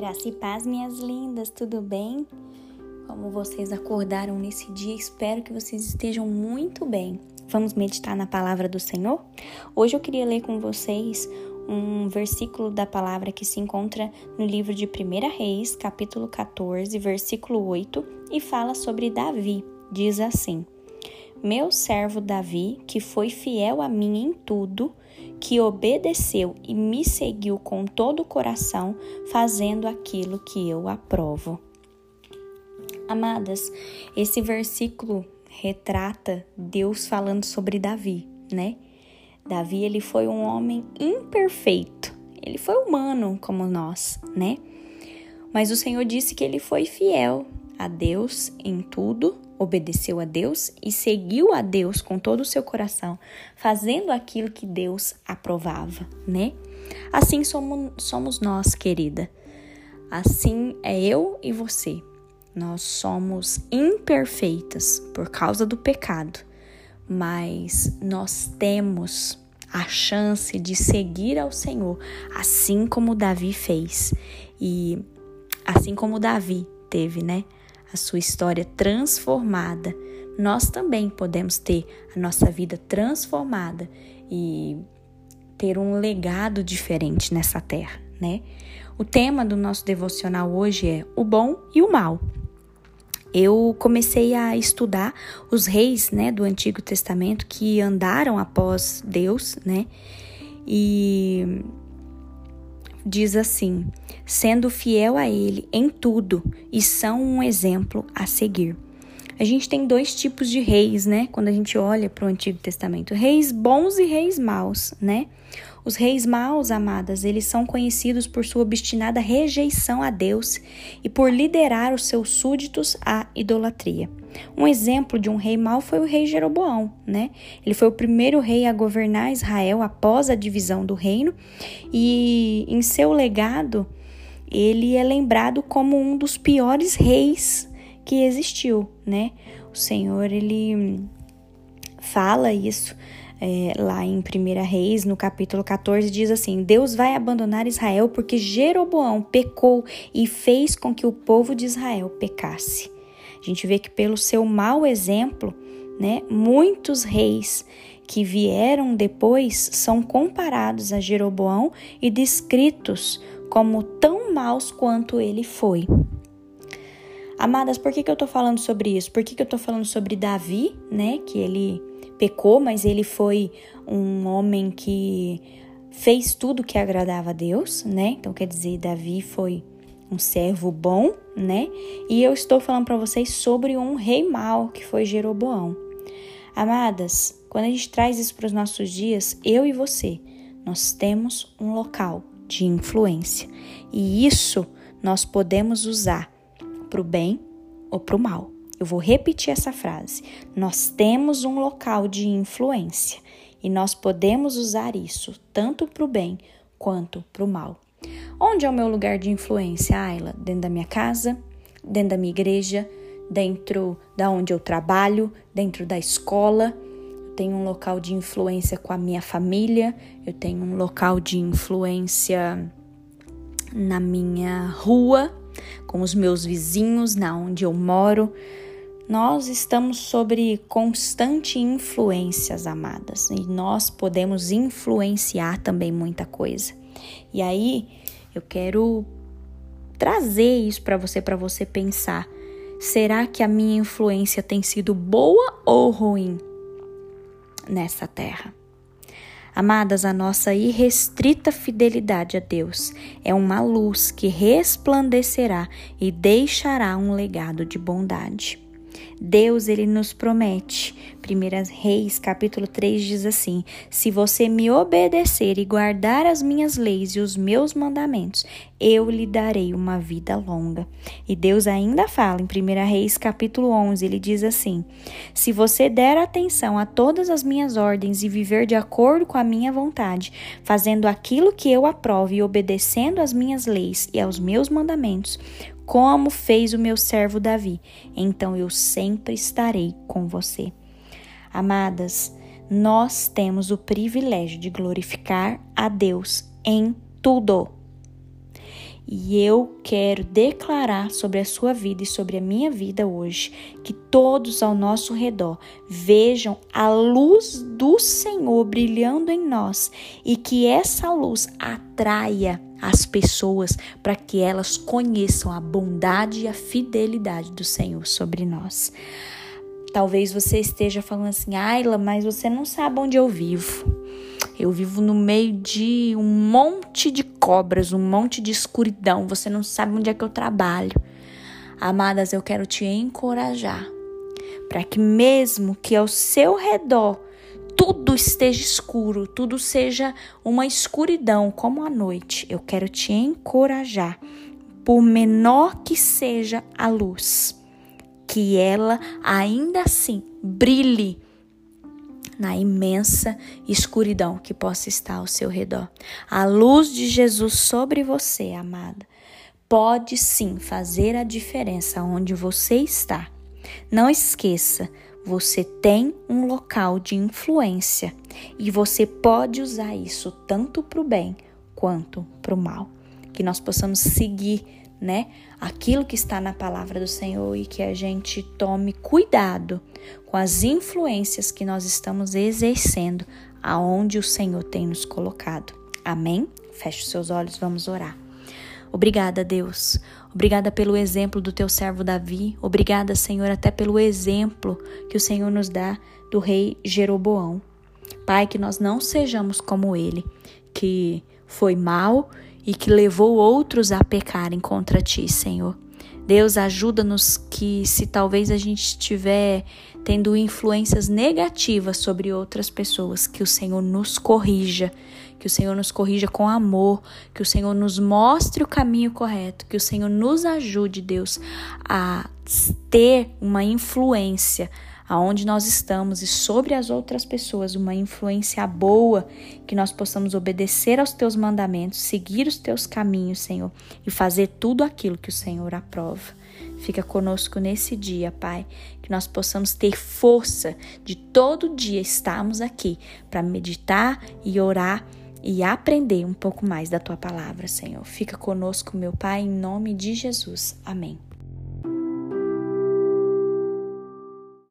Graça e paz, minhas lindas, tudo bem? Como vocês acordaram nesse dia, espero que vocês estejam muito bem. Vamos meditar na palavra do Senhor? Hoje eu queria ler com vocês um versículo da palavra que se encontra no livro de 1 Reis, capítulo 14, versículo 8, e fala sobre Davi. Diz assim: Meu servo Davi, que foi fiel a mim em tudo, que obedeceu e me seguiu com todo o coração, fazendo aquilo que eu aprovo. Amadas, esse versículo retrata Deus falando sobre Davi, né? Davi, ele foi um homem imperfeito. Ele foi humano como nós, né? Mas o Senhor disse que ele foi fiel a Deus em tudo obedeceu a Deus e seguiu a Deus com todo o seu coração, fazendo aquilo que Deus aprovava, né? Assim somos, somos nós, querida. Assim é eu e você. Nós somos imperfeitas por causa do pecado, mas nós temos a chance de seguir ao Senhor, assim como Davi fez. E assim como Davi teve, né? A sua história transformada, nós também podemos ter a nossa vida transformada e ter um legado diferente nessa terra, né? O tema do nosso devocional hoje é o bom e o mal. Eu comecei a estudar os reis, né, do Antigo Testamento que andaram após Deus, né? E diz assim: sendo fiel a Ele em tudo e são um exemplo a seguir. A gente tem dois tipos de reis, né? Quando a gente olha para o Antigo Testamento: reis bons e reis maus, né? Os reis maus, amadas, eles são conhecidos por sua obstinada rejeição a Deus e por liderar os seus súditos à idolatria. Um exemplo de um rei mau foi o rei Jeroboão, né? Ele foi o primeiro rei a governar Israel após a divisão do reino e em seu legado ele é lembrado como um dos piores reis que existiu, né? O Senhor ele fala isso é, lá em 1 Reis, no capítulo 14, diz assim: Deus vai abandonar Israel porque Jeroboão pecou e fez com que o povo de Israel pecasse. A gente vê que pelo seu mau exemplo, né, muitos reis que vieram depois são comparados a Jeroboão e descritos como tão maus quanto ele foi. Amadas, por que, que eu tô falando sobre isso? Por que, que eu tô falando sobre Davi, né? Que ele pecou, mas ele foi um homem que fez tudo que agradava a Deus, né? Então quer dizer, Davi foi um servo bom, né? E eu estou falando para vocês sobre um rei mau que foi Jeroboão. Amadas, quando a gente traz isso para os nossos dias, eu e você, nós temos um local de influência e isso nós podemos usar para o bem ou para o mal. Eu vou repetir essa frase. Nós temos um local de influência e nós podemos usar isso tanto para o bem quanto para o mal. Onde é o meu lugar de influência, Ayla? Dentro da minha casa, dentro da minha igreja, dentro da onde eu trabalho, dentro da escola. Eu tenho um local de influência com a minha família, eu tenho um local de influência na minha rua, com os meus vizinhos, na onde eu moro. Nós estamos sobre constante influências, amadas, e nós podemos influenciar também muita coisa. E aí, eu quero trazer isso para você, para você pensar. Será que a minha influência tem sido boa ou ruim nessa terra? Amadas, a nossa irrestrita fidelidade a Deus é uma luz que resplandecerá e deixará um legado de bondade. Deus ele nos promete. 1 Reis, capítulo 3 diz assim: Se você me obedecer e guardar as minhas leis e os meus mandamentos, eu lhe darei uma vida longa. E Deus ainda fala em 1 Reis, capítulo 11, ele diz assim: Se você der atenção a todas as minhas ordens e viver de acordo com a minha vontade, fazendo aquilo que eu aprovo e obedecendo às minhas leis e aos meus mandamentos, como fez o meu servo Davi, então eu sempre estarei com você. Amadas, nós temos o privilégio de glorificar a Deus em tudo. E eu quero declarar sobre a sua vida e sobre a minha vida hoje que todos ao nosso redor vejam a luz do Senhor brilhando em nós e que essa luz atraia as pessoas para que elas conheçam a bondade e a fidelidade do Senhor sobre nós. Talvez você esteja falando assim, Ayla, mas você não sabe onde eu vivo. Eu vivo no meio de um monte de cobras, um monte de escuridão. Você não sabe onde é que eu trabalho. Amadas, eu quero te encorajar para que, mesmo que ao seu redor tudo esteja escuro, tudo seja uma escuridão como a noite, eu quero te encorajar, por menor que seja a luz, que ela ainda assim brilhe na imensa escuridão que possa estar ao seu redor. A luz de Jesus sobre você, amada, pode sim fazer a diferença onde você está. Não esqueça, você tem um local de influência e você pode usar isso tanto para o bem quanto para o mal. Que nós possamos seguir né? Aquilo que está na palavra do Senhor e que a gente tome cuidado com as influências que nós estamos exercendo aonde o Senhor tem nos colocado. Amém? Feche os seus olhos, vamos orar. Obrigada, Deus. Obrigada pelo exemplo do teu servo Davi. Obrigada, Senhor, até pelo exemplo que o Senhor nos dá do rei Jeroboão. Pai, que nós não sejamos como ele, que foi mal e que levou outros a pecarem contra ti, Senhor. Deus, ajuda-nos que, se talvez a gente estiver tendo influências negativas sobre outras pessoas, que o Senhor nos corrija, que o Senhor nos corrija com amor, que o Senhor nos mostre o caminho correto, que o Senhor nos ajude, Deus, a ter uma influência aonde nós estamos e sobre as outras pessoas uma influência boa, que nós possamos obedecer aos teus mandamentos, seguir os teus caminhos, Senhor, e fazer tudo aquilo que o Senhor aprova. Fica conosco nesse dia, Pai, que nós possamos ter força de todo dia estarmos aqui para meditar e orar e aprender um pouco mais da tua palavra, Senhor. Fica conosco, meu Pai, em nome de Jesus. Amém.